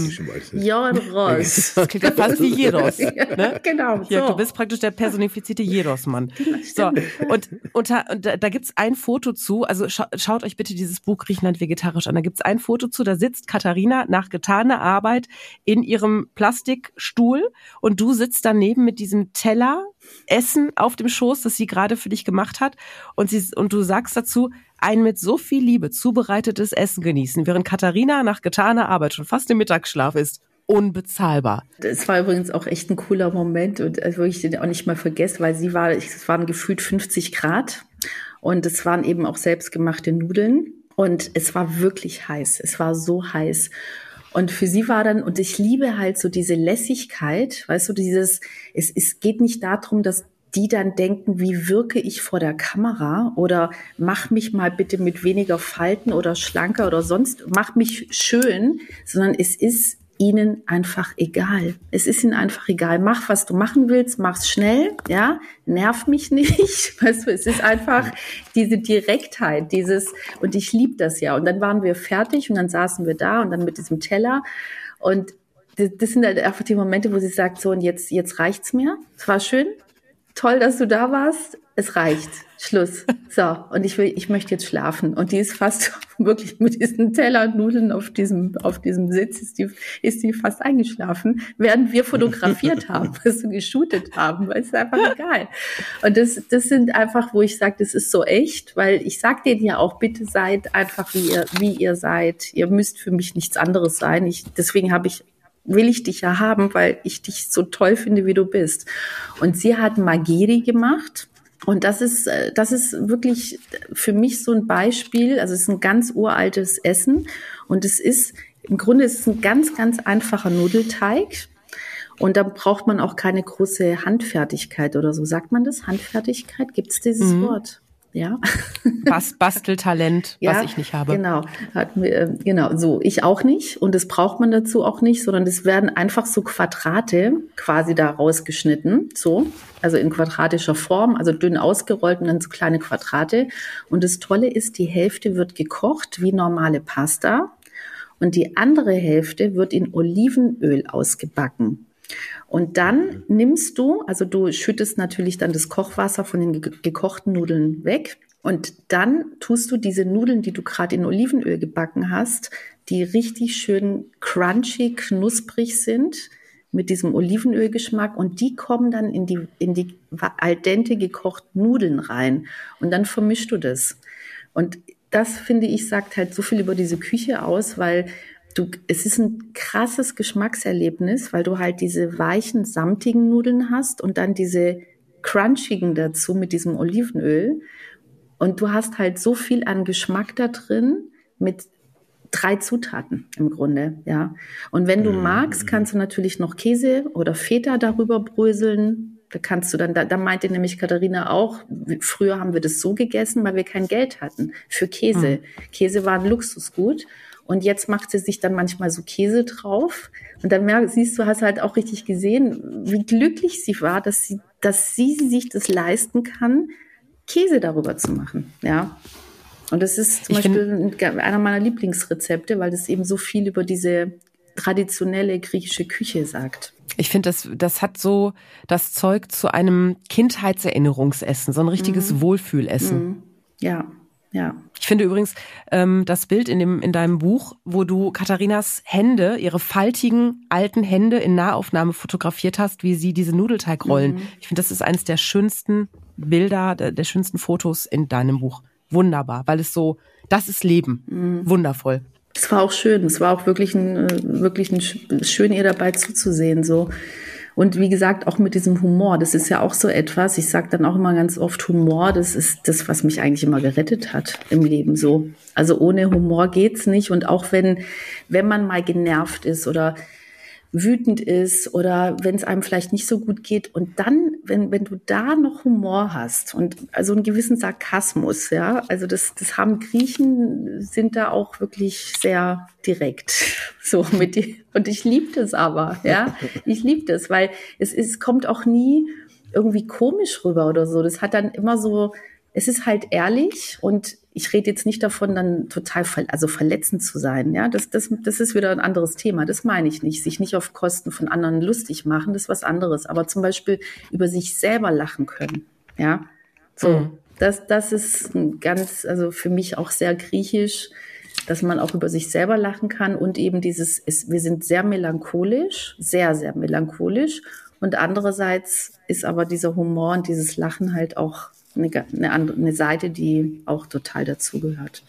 Joros. Das klingt ja fast wie Jeros. Ne? Genau. Jörg, so. du bist praktisch der personifizierte Jeros-Mann. So. Und, und, da, und da, da gibt's ein Foto zu, also scha schaut euch bitte dieses Buch Griechenland vegetarisch an. Da gibt's ein Foto zu, da sitzt Katharina nach getaner Arbeit in ihrem Plastikstuhl und du sitzt daneben mit diesem Teller Essen auf dem Schoß, das sie gerade für dich gemacht hat. Und, sie, und du sagst dazu, ein mit so viel Liebe zubereitetes Essen genießen, während Katharina nach getaner Arbeit schon fast im Mittagsschlaf ist. Unbezahlbar. Das war übrigens auch echt ein cooler Moment und wo ich den auch nicht mal vergesse, weil sie war, es waren gefühlt 50 Grad und es waren eben auch selbstgemachte Nudeln und es war wirklich heiß. Es war so heiß. Und für sie war dann, und ich liebe halt so diese Lässigkeit, weißt du, dieses, es, es geht nicht darum, dass die dann denken, wie wirke ich vor der Kamera oder mach mich mal bitte mit weniger Falten oder schlanker oder sonst, mach mich schön, sondern es ist ihnen einfach egal. Es ist ihnen einfach egal. Mach, was du machen willst, mach's schnell, ja, nerv mich nicht. Weißt du, es ist einfach diese Direktheit, dieses, und ich liebe das ja. Und dann waren wir fertig und dann saßen wir da und dann mit diesem Teller und das, sind halt einfach die Momente, wo sie sagt, so, und jetzt, jetzt reicht's mir. Es war schön, toll, dass du da warst. Es reicht. Schluss. So. Und ich will, ich möchte jetzt schlafen. Und die ist fast wirklich mit diesen Teller Nudeln auf diesem, auf diesem Sitz ist die, ist die fast eingeschlafen, während wir fotografiert haben, also geshootet haben. Weil es ist einfach egal. Und das, das sind einfach, wo ich sage, das ist so echt, weil ich sag denen ja auch, bitte seid einfach wie ihr, wie ihr seid. Ihr müsst für mich nichts anderes sein. Ich, deswegen habe ich will ich dich ja haben, weil ich dich so toll finde, wie du bist. Und sie hat Magiri gemacht. Und das ist, äh, das ist wirklich für mich so ein Beispiel. Also es ist ein ganz uraltes Essen. Und es ist, im Grunde ist es ein ganz, ganz einfacher Nudelteig. Und da braucht man auch keine große Handfertigkeit oder so. Sagt man das? Handfertigkeit? Gibt es dieses mhm. Wort? Ja. Bas Basteltalent, ja, was ich nicht habe. Genau, hat, äh, genau, so ich auch nicht und das braucht man dazu auch nicht, sondern es werden einfach so Quadrate quasi da rausgeschnitten, so, also in quadratischer Form, also dünn ausgerollt und dann so kleine Quadrate. Und das Tolle ist, die Hälfte wird gekocht wie normale Pasta und die andere Hälfte wird in Olivenöl ausgebacken. Und dann nimmst du, also du schüttest natürlich dann das Kochwasser von den gekochten Nudeln weg. Und dann tust du diese Nudeln, die du gerade in Olivenöl gebacken hast, die richtig schön crunchy, knusprig sind, mit diesem Olivenölgeschmack und die kommen dann in die, in die al dente gekochten Nudeln rein und dann vermischst du das. Und das finde ich sagt halt so viel über diese Küche aus, weil du, es ist ein krasses Geschmackserlebnis, weil du halt diese weichen, samtigen Nudeln hast und dann diese crunchigen dazu mit diesem Olivenöl. Und du hast halt so viel an Geschmack da drin mit drei Zutaten im Grunde, ja. Und wenn du mhm. magst, kannst du natürlich noch Käse oder Feta darüber bröseln. Da kannst du dann, da, da meinte nämlich Katharina auch, früher haben wir das so gegessen, weil wir kein Geld hatten für Käse. Mhm. Käse war ein Luxusgut. Und jetzt macht sie sich dann manchmal so Käse drauf. Und dann merkst, siehst du, hast halt auch richtig gesehen, wie glücklich sie war, dass sie, dass sie sich das leisten kann, Käse darüber zu machen. Ja. Und das ist zum ich Beispiel einer meiner Lieblingsrezepte, weil das eben so viel über diese traditionelle griechische Küche sagt. Ich finde, das, das hat so das Zeug zu einem Kindheitserinnerungsessen, so ein richtiges mhm. Wohlfühlessen. Mhm. Ja, ja. Ich finde übrigens ähm, das Bild in, dem, in deinem Buch, wo du Katharinas Hände, ihre faltigen alten Hände in Nahaufnahme fotografiert hast, wie sie diese Nudelteig rollen. Mhm. Ich finde, das ist eines der schönsten Bilder, der, der schönsten Fotos in deinem Buch wunderbar, weil es so, das ist Leben. Mhm. Wundervoll. Es war auch schön. Es war auch wirklich ein, äh, wirklich ein schön, ihr dabei zuzusehen, so. Und wie gesagt, auch mit diesem Humor, das ist ja auch so etwas, ich sage dann auch immer ganz oft, Humor, das ist das, was mich eigentlich immer gerettet hat im Leben so. Also ohne Humor geht's nicht. Und auch wenn, wenn man mal genervt ist oder wütend ist oder wenn es einem vielleicht nicht so gut geht. Und dann, wenn, wenn du da noch Humor hast und also einen gewissen Sarkasmus, ja, also das, das haben Griechen, sind da auch wirklich sehr direkt. So mit dir. Und ich liebe das aber, ja. Ich liebe das, weil es, es kommt auch nie irgendwie komisch rüber oder so. Das hat dann immer so, es ist halt ehrlich und ich rede jetzt nicht davon, dann total ver also verletzend zu sein. Ja, das, das, das ist wieder ein anderes Thema. Das meine ich nicht. Sich nicht auf Kosten von anderen lustig machen, das ist was anderes. Aber zum Beispiel über sich selber lachen können. Ja, so. Mhm. Das, das ist ganz, also für mich auch sehr griechisch, dass man auch über sich selber lachen kann und eben dieses, ist, wir sind sehr melancholisch, sehr, sehr melancholisch. Und andererseits ist aber dieser Humor und dieses Lachen halt auch eine, eine, andere, eine Seite, die auch total dazugehört.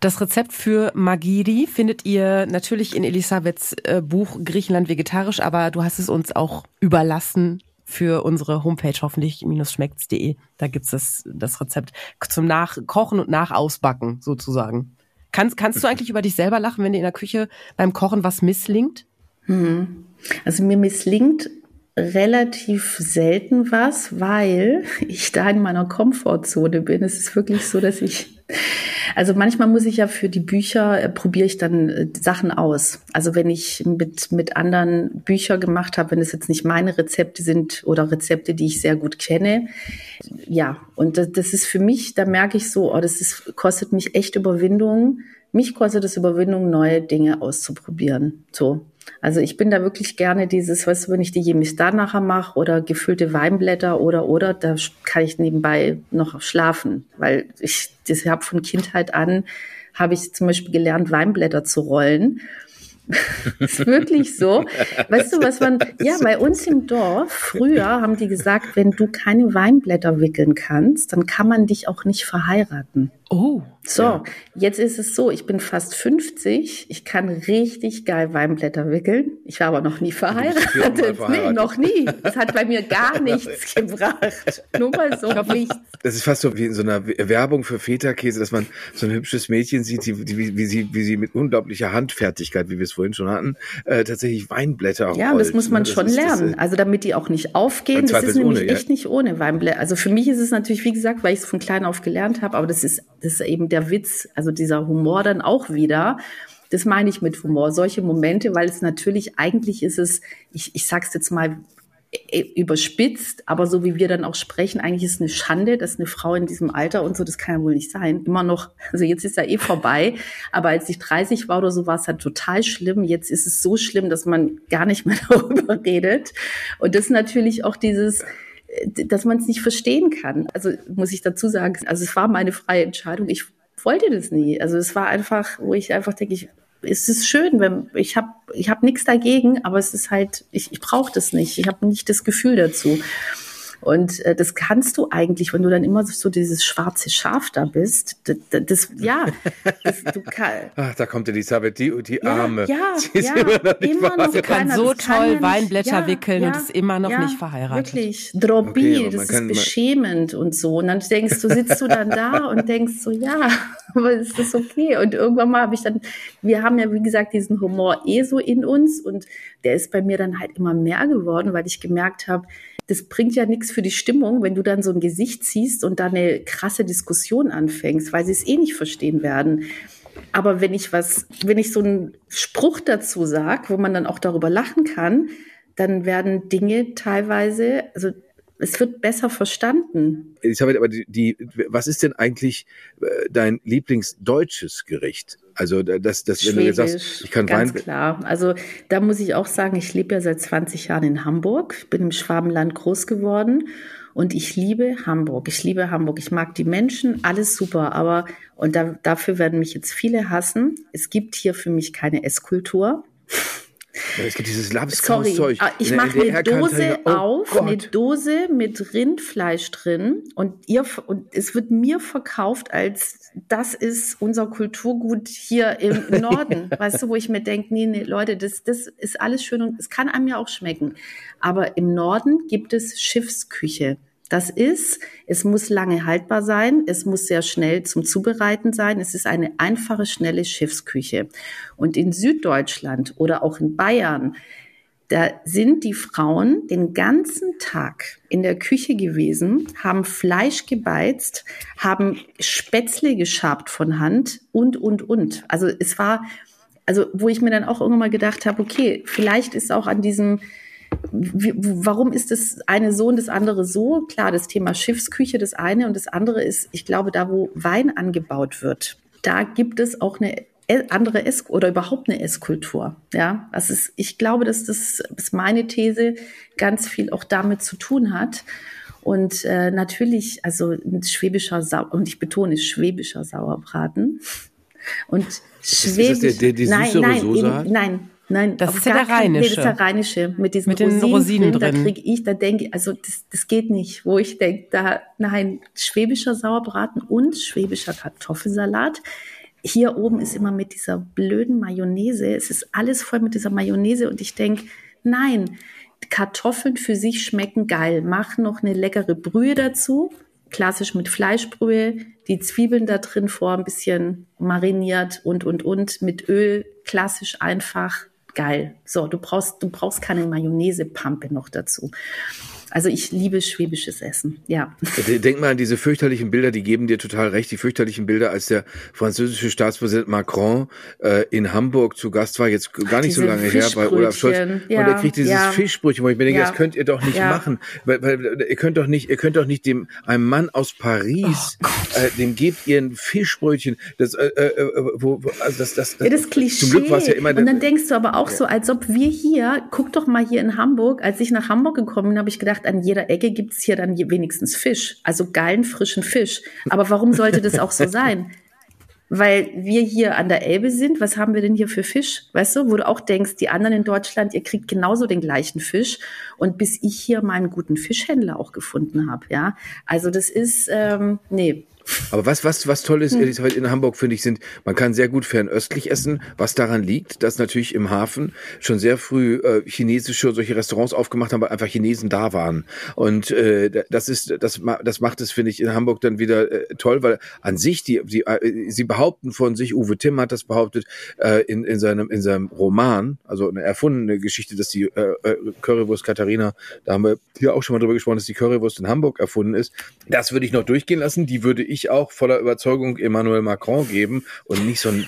Das Rezept für Magiri findet ihr natürlich in Elisabeths äh, Buch Griechenland vegetarisch, aber du hast es uns auch überlassen für unsere Homepage hoffentlich-schmeckts.de. Da gibt's das, das Rezept zum Nachkochen und Nachausbacken sozusagen. Kannst, kannst du eigentlich über dich selber lachen, wenn dir in der Küche beim Kochen was misslingt? Hm. Also mir misslingt relativ selten was, weil ich da in meiner Komfortzone bin. Es ist wirklich so, dass ich, also manchmal muss ich ja für die Bücher, äh, probiere ich dann äh, Sachen aus. Also wenn ich mit, mit anderen Bücher gemacht habe, wenn es jetzt nicht meine Rezepte sind oder Rezepte, die ich sehr gut kenne, ja, und das, das ist für mich, da merke ich so, oh, das ist, kostet mich echt Überwindung. Mich kostet es Überwindung, neue Dinge auszuprobieren. So. Also ich bin da wirklich gerne dieses, was wenn ich die Jemistar nachher mache oder gefüllte Weinblätter oder oder, da kann ich nebenbei noch schlafen, weil ich das habe von Kindheit an habe ich zum Beispiel gelernt, Weinblätter zu rollen. ist wirklich so. Weißt du, was man, ja, bei uns im Dorf, früher haben die gesagt, wenn du keine Weinblätter wickeln kannst, dann kann man dich auch nicht verheiraten. Oh. So, ja. jetzt ist es so, ich bin fast 50, ich kann richtig geil Weinblätter wickeln. Ich war aber noch nie verheiratet. verheiratet. Nee, noch nie. Das hat bei mir gar nichts gebracht. Nur mal so nichts. Das ist fast so wie in so einer Werbung für Feta-Käse, dass man so ein hübsches Mädchen sieht, die, die, wie, wie, sie, wie sie mit unglaublicher Handfertigkeit, wie wir es vorhin schon hatten, äh, tatsächlich Weinblätter Ja, und das muss man das schon ist, lernen. Das, also damit die auch nicht aufgehen. Das ist nämlich ohne, echt ja. nicht ohne Weinblätter. Also für mich ist es natürlich, wie gesagt, weil ich es von klein auf gelernt habe, aber das ist das ist eben der Witz, also dieser Humor dann auch wieder. Das meine ich mit Humor, solche Momente, weil es natürlich, eigentlich ist es, ich, ich sag's jetzt mal äh, überspitzt, aber so wie wir dann auch sprechen, eigentlich ist eine Schande, dass eine Frau in diesem Alter und so, das kann ja wohl nicht sein. Immer noch, also jetzt ist ja eh vorbei, aber als ich 30 war oder so, war es halt total schlimm. Jetzt ist es so schlimm, dass man gar nicht mehr darüber redet. Und das ist natürlich auch dieses, äh, dass man es nicht verstehen kann. Also muss ich dazu sagen, also es war meine freie Entscheidung. Ich wollte das nie. Also es war einfach, wo ich einfach denke, ich, es ist schön, wenn ich habe ich hab nichts dagegen, aber es ist halt, ich, ich brauche das nicht. Ich habe nicht das Gefühl dazu. Und äh, das kannst du eigentlich, wenn du dann immer so dieses schwarze Schaf da bist. Das, das ja, das, du kann, Ach, da kommt Elisabeth, die, die ja, Arme. Ja, Sie ist immer noch nicht immer noch Sie kann so toll kann Weinblätter ja, wickeln ja, und ist immer noch nicht verheiratet. Wirklich, Drobi, okay, das ist beschämend und so. Und dann denkst du, sitzt du dann da und denkst so, ja, aber ist das okay? Und irgendwann mal habe ich dann, wir haben ja wie gesagt diesen Humor eh so in uns und der ist bei mir dann halt immer mehr geworden, weil ich gemerkt habe, das bringt ja nichts für die Stimmung, wenn du dann so ein Gesicht ziehst und da eine krasse Diskussion anfängst, weil sie es eh nicht verstehen werden. Aber wenn ich was, wenn ich so einen Spruch dazu sage, wo man dann auch darüber lachen kann, dann werden Dinge teilweise, also es wird besser verstanden. Elisabeth, aber die, die, was ist denn eigentlich äh, dein Lieblingsdeutsches Gericht? Also das, das wenn Schwäbisch, du sagst, ich kann ganz Wein klar. Also da muss ich auch sagen, ich lebe ja seit 20 Jahren in Hamburg, ich bin im Schwabenland groß geworden und ich liebe Hamburg. Ich liebe Hamburg. Ich mag die Menschen, alles super. Aber und da, dafür werden mich jetzt viele hassen. Es gibt hier für mich keine Esskultur. Es gibt dieses Lapskauszeug. Ah, ich mache eine Dose oh auf, Gott. eine Dose mit Rindfleisch drin und ihr und es wird mir verkauft als das ist unser Kulturgut hier im Norden. weißt du, wo ich mir denke, nee, nee, Leute, das, das ist alles schön und es kann einem ja auch schmecken. Aber im Norden gibt es Schiffsküche. Das ist, es muss lange haltbar sein, es muss sehr schnell zum Zubereiten sein, es ist eine einfache, schnelle Schiffsküche. Und in Süddeutschland oder auch in Bayern, da sind die Frauen den ganzen Tag in der Küche gewesen, haben Fleisch gebeizt, haben Spätzle geschabt von Hand und, und, und. Also es war, also wo ich mir dann auch irgendwann mal gedacht habe, okay, vielleicht ist auch an diesem wie, warum ist das eine so und das andere so? Klar, das Thema Schiffsküche das eine und das andere ist, ich glaube, da wo Wein angebaut wird, da gibt es auch eine e, andere Ess oder überhaupt eine Esskultur. Ja, das ist, ich glaube, dass das ist meine These ganz viel auch damit zu tun hat. Und äh, natürlich, also ein schwäbischer Sau und ich betone schwäbischer Sauerbraten und schwäbisch. Ist das der, der, die nein, nein, eben, nein, Nein, das ist ja der rheinische. Nee, das ist der rheinische mit diesen mit Rosinen, Rosinen drin. Da kriege ich, da denke ich, also das, das geht nicht. Wo ich denke, da nein, schwäbischer Sauerbraten und schwäbischer Kartoffelsalat. Hier oben ist immer mit dieser blöden Mayonnaise. Es ist alles voll mit dieser Mayonnaise und ich denke, nein, Kartoffeln für sich schmecken geil. Mach noch eine leckere Brühe dazu, klassisch mit Fleischbrühe, die Zwiebeln da drin vor ein bisschen mariniert und und und mit Öl, klassisch einfach geil. So, du brauchst, du brauchst keine Mayonnaise-Pampe noch dazu. Also ich liebe schwäbisches Essen, ja. Denk mal an diese fürchterlichen Bilder, die geben dir total recht, die fürchterlichen Bilder, als der französische Staatspräsident Macron äh, in Hamburg zu Gast war, jetzt gar nicht so lange her bei Olaf Scholz. Ja, und er kriegt dieses ja. Fischbrötchen, wo ich mir denke, ja. das könnt ihr doch nicht ja. machen. Weil, weil ihr könnt doch nicht, ihr könnt doch nicht dem einem Mann aus Paris, oh äh, dem gebt ihr ein Fischbrötchen. Das, äh, äh, äh wo, also das, das, das, das Klischee. Zum Glück war es ja immer. Und dann denkst du aber auch so, als ob wir hier, guck doch mal hier in Hamburg, als ich nach Hamburg gekommen bin, habe ich gedacht, gedacht, an jeder Ecke gibt es hier dann wenigstens Fisch, also geilen, frischen Fisch. Aber warum sollte das auch so sein? Weil wir hier an der Elbe sind, was haben wir denn hier für Fisch? Weißt du, wo du auch denkst, die anderen in Deutschland, ihr kriegt genauso den gleichen Fisch. Und bis ich hier meinen guten Fischhändler auch gefunden habe, ja. Also das ist, ähm, nee, aber was, was, was toll ist, hm. in Hamburg, finde ich, sind, man kann sehr gut fernöstlich essen, was daran liegt, dass natürlich im Hafen schon sehr früh äh, chinesische solche Restaurants aufgemacht haben, weil einfach Chinesen da waren. Und äh, das ist, das, das macht es, finde ich, in Hamburg dann wieder äh, toll, weil an sich, die, die, äh, sie behaupten von sich, Uwe Timm hat das behauptet, äh, in, in, seinem, in seinem Roman, also eine erfundene Geschichte, dass die äh, äh, Currywurst Katharina, da haben wir hier auch schon mal drüber gesprochen, dass die Currywurst in Hamburg erfunden ist. Das würde ich noch durchgehen lassen, die würde ich ich auch voller Überzeugung Emmanuel Macron geben und nicht so ein,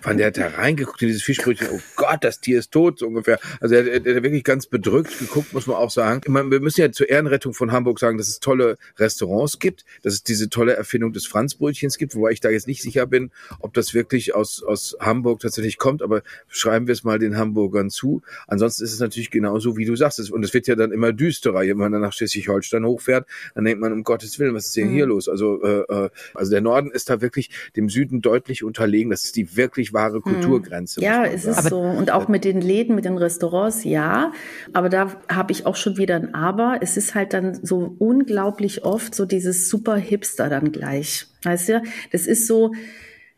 von der hat da reingeguckt in dieses Fischbrötchen, oh Gott, das Tier ist tot, so ungefähr. Also er, hat wirklich ganz bedrückt geguckt, muss man auch sagen. Meine, wir müssen ja zur Ehrenrettung von Hamburg sagen, dass es tolle Restaurants gibt, dass es diese tolle Erfindung des Franzbrötchens gibt, wobei ich da jetzt nicht sicher bin, ob das wirklich aus, aus Hamburg tatsächlich kommt, aber schreiben wir es mal den Hamburgern zu. Ansonsten ist es natürlich genauso, wie du sagst. Und es wird ja dann immer düsterer. Wenn man dann nach Schleswig-Holstein hochfährt, dann denkt man, um Gottes Willen, was ist denn hier mhm. los? Also, äh, äh, also der Norden ist da wirklich dem Süden deutlich unterlegen. Das ist die wirklich wahre mhm. Kulturgrenze. Ja, es ist so. Und auch mit den Läden, mit den Restaurants, ja. Aber da habe ich auch schon wieder ein Aber. Es ist halt dann so unglaublich oft so dieses super Hipster dann gleich. Weißt du? Das ist so,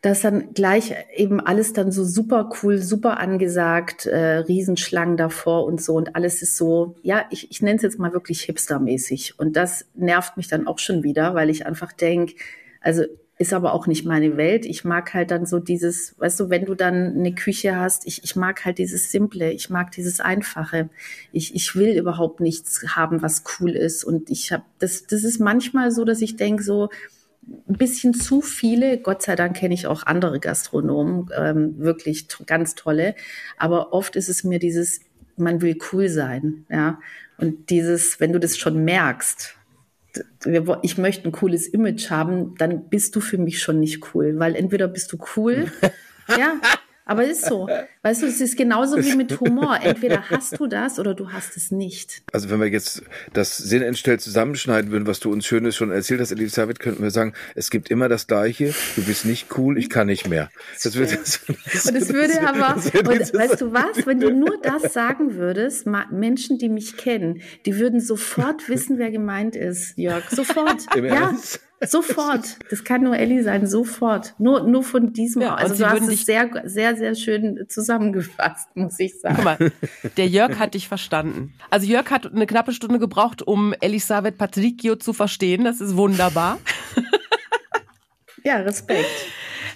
dass dann gleich eben alles dann so super cool, super angesagt, äh, Riesenschlangen davor und so und alles ist so, ja, ich, ich nenne es jetzt mal wirklich hipstermäßig und das nervt mich dann auch schon wieder, weil ich einfach denke, also ist aber auch nicht meine Welt. Ich mag halt dann so dieses, weißt du, wenn du dann eine Küche hast, ich, ich mag halt dieses Simple, ich mag dieses Einfache. Ich, ich will überhaupt nichts haben, was cool ist. Und ich habe, das, das ist manchmal so, dass ich denke so, ein bisschen zu viele. Gott sei Dank kenne ich auch andere Gastronomen, ähm, wirklich ganz tolle. Aber oft ist es mir dieses, man will cool sein, ja. Und dieses, wenn du das schon merkst, ich möchte ein cooles Image haben, dann bist du für mich schon nicht cool, weil entweder bist du cool, ja, aber es ist so. Weißt du, es ist genauso wie mit Humor. Entweder hast du das oder du hast es nicht. Also wenn wir jetzt das Sinn entstellt zusammenschneiden würden, was du uns Schönes schon erzählt hast, Elisabeth, könnten wir sagen, es gibt immer das Gleiche. Du bist nicht cool, ich kann nicht mehr. Das, würde, das, das, und es würde aber, und weißt du was, wenn du nur das sagen würdest, Menschen, die mich kennen, die würden sofort wissen, wer gemeint ist, Jörg. Sofort. Im ja. Ernst? Sofort. Das kann nur Ellie sein, sofort. Nur, nur von diesem. Ja, also du hast es sehr, sehr, sehr schön zusammengefasst, muss ich sagen. Guck mal, der Jörg hat dich verstanden. Also Jörg hat eine knappe Stunde gebraucht, um Elisabeth Patricio zu verstehen. Das ist wunderbar. Ja, Respekt.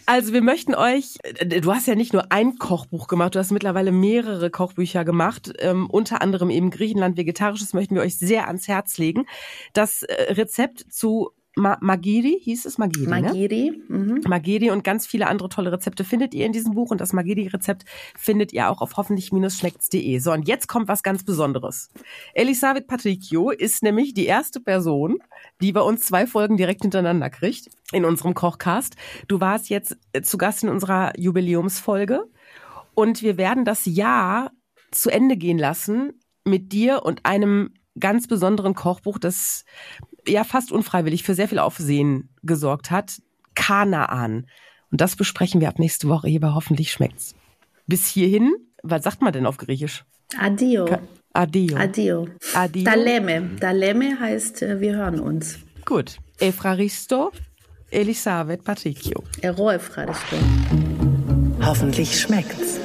Also wir möchten euch, du hast ja nicht nur ein Kochbuch gemacht, du hast mittlerweile mehrere Kochbücher gemacht, ähm, unter anderem eben Griechenland Vegetarisches möchten wir euch sehr ans Herz legen. Das äh, Rezept zu Ma Magiri hieß es Magiri. Magiri. Ne? Mhm. Magiri und ganz viele andere tolle Rezepte findet ihr in diesem Buch und das Magiri-Rezept findet ihr auch auf hoffentlich-schmeckt's.de. So, und jetzt kommt was ganz Besonderes. Elisabeth Patricio ist nämlich die erste Person, die bei uns zwei Folgen direkt hintereinander kriegt in unserem Kochcast. Du warst jetzt äh, zu Gast in unserer Jubiläumsfolge und wir werden das Jahr zu Ende gehen lassen mit dir und einem ganz besonderen Kochbuch, das ja fast unfreiwillig für sehr viel Aufsehen gesorgt hat, Kanaan. Und das besprechen wir ab nächste Woche hier bei Hoffentlich schmeckt's. Bis hierhin, was sagt man denn auf Griechisch? Adio. Ka Adio. Adio. Adio. Daleme. Daleme heißt, äh, wir hören uns. Gut. Efraristo, Elisabeth Patricio. Ero Efraristo. Hoffentlich schmeckt's.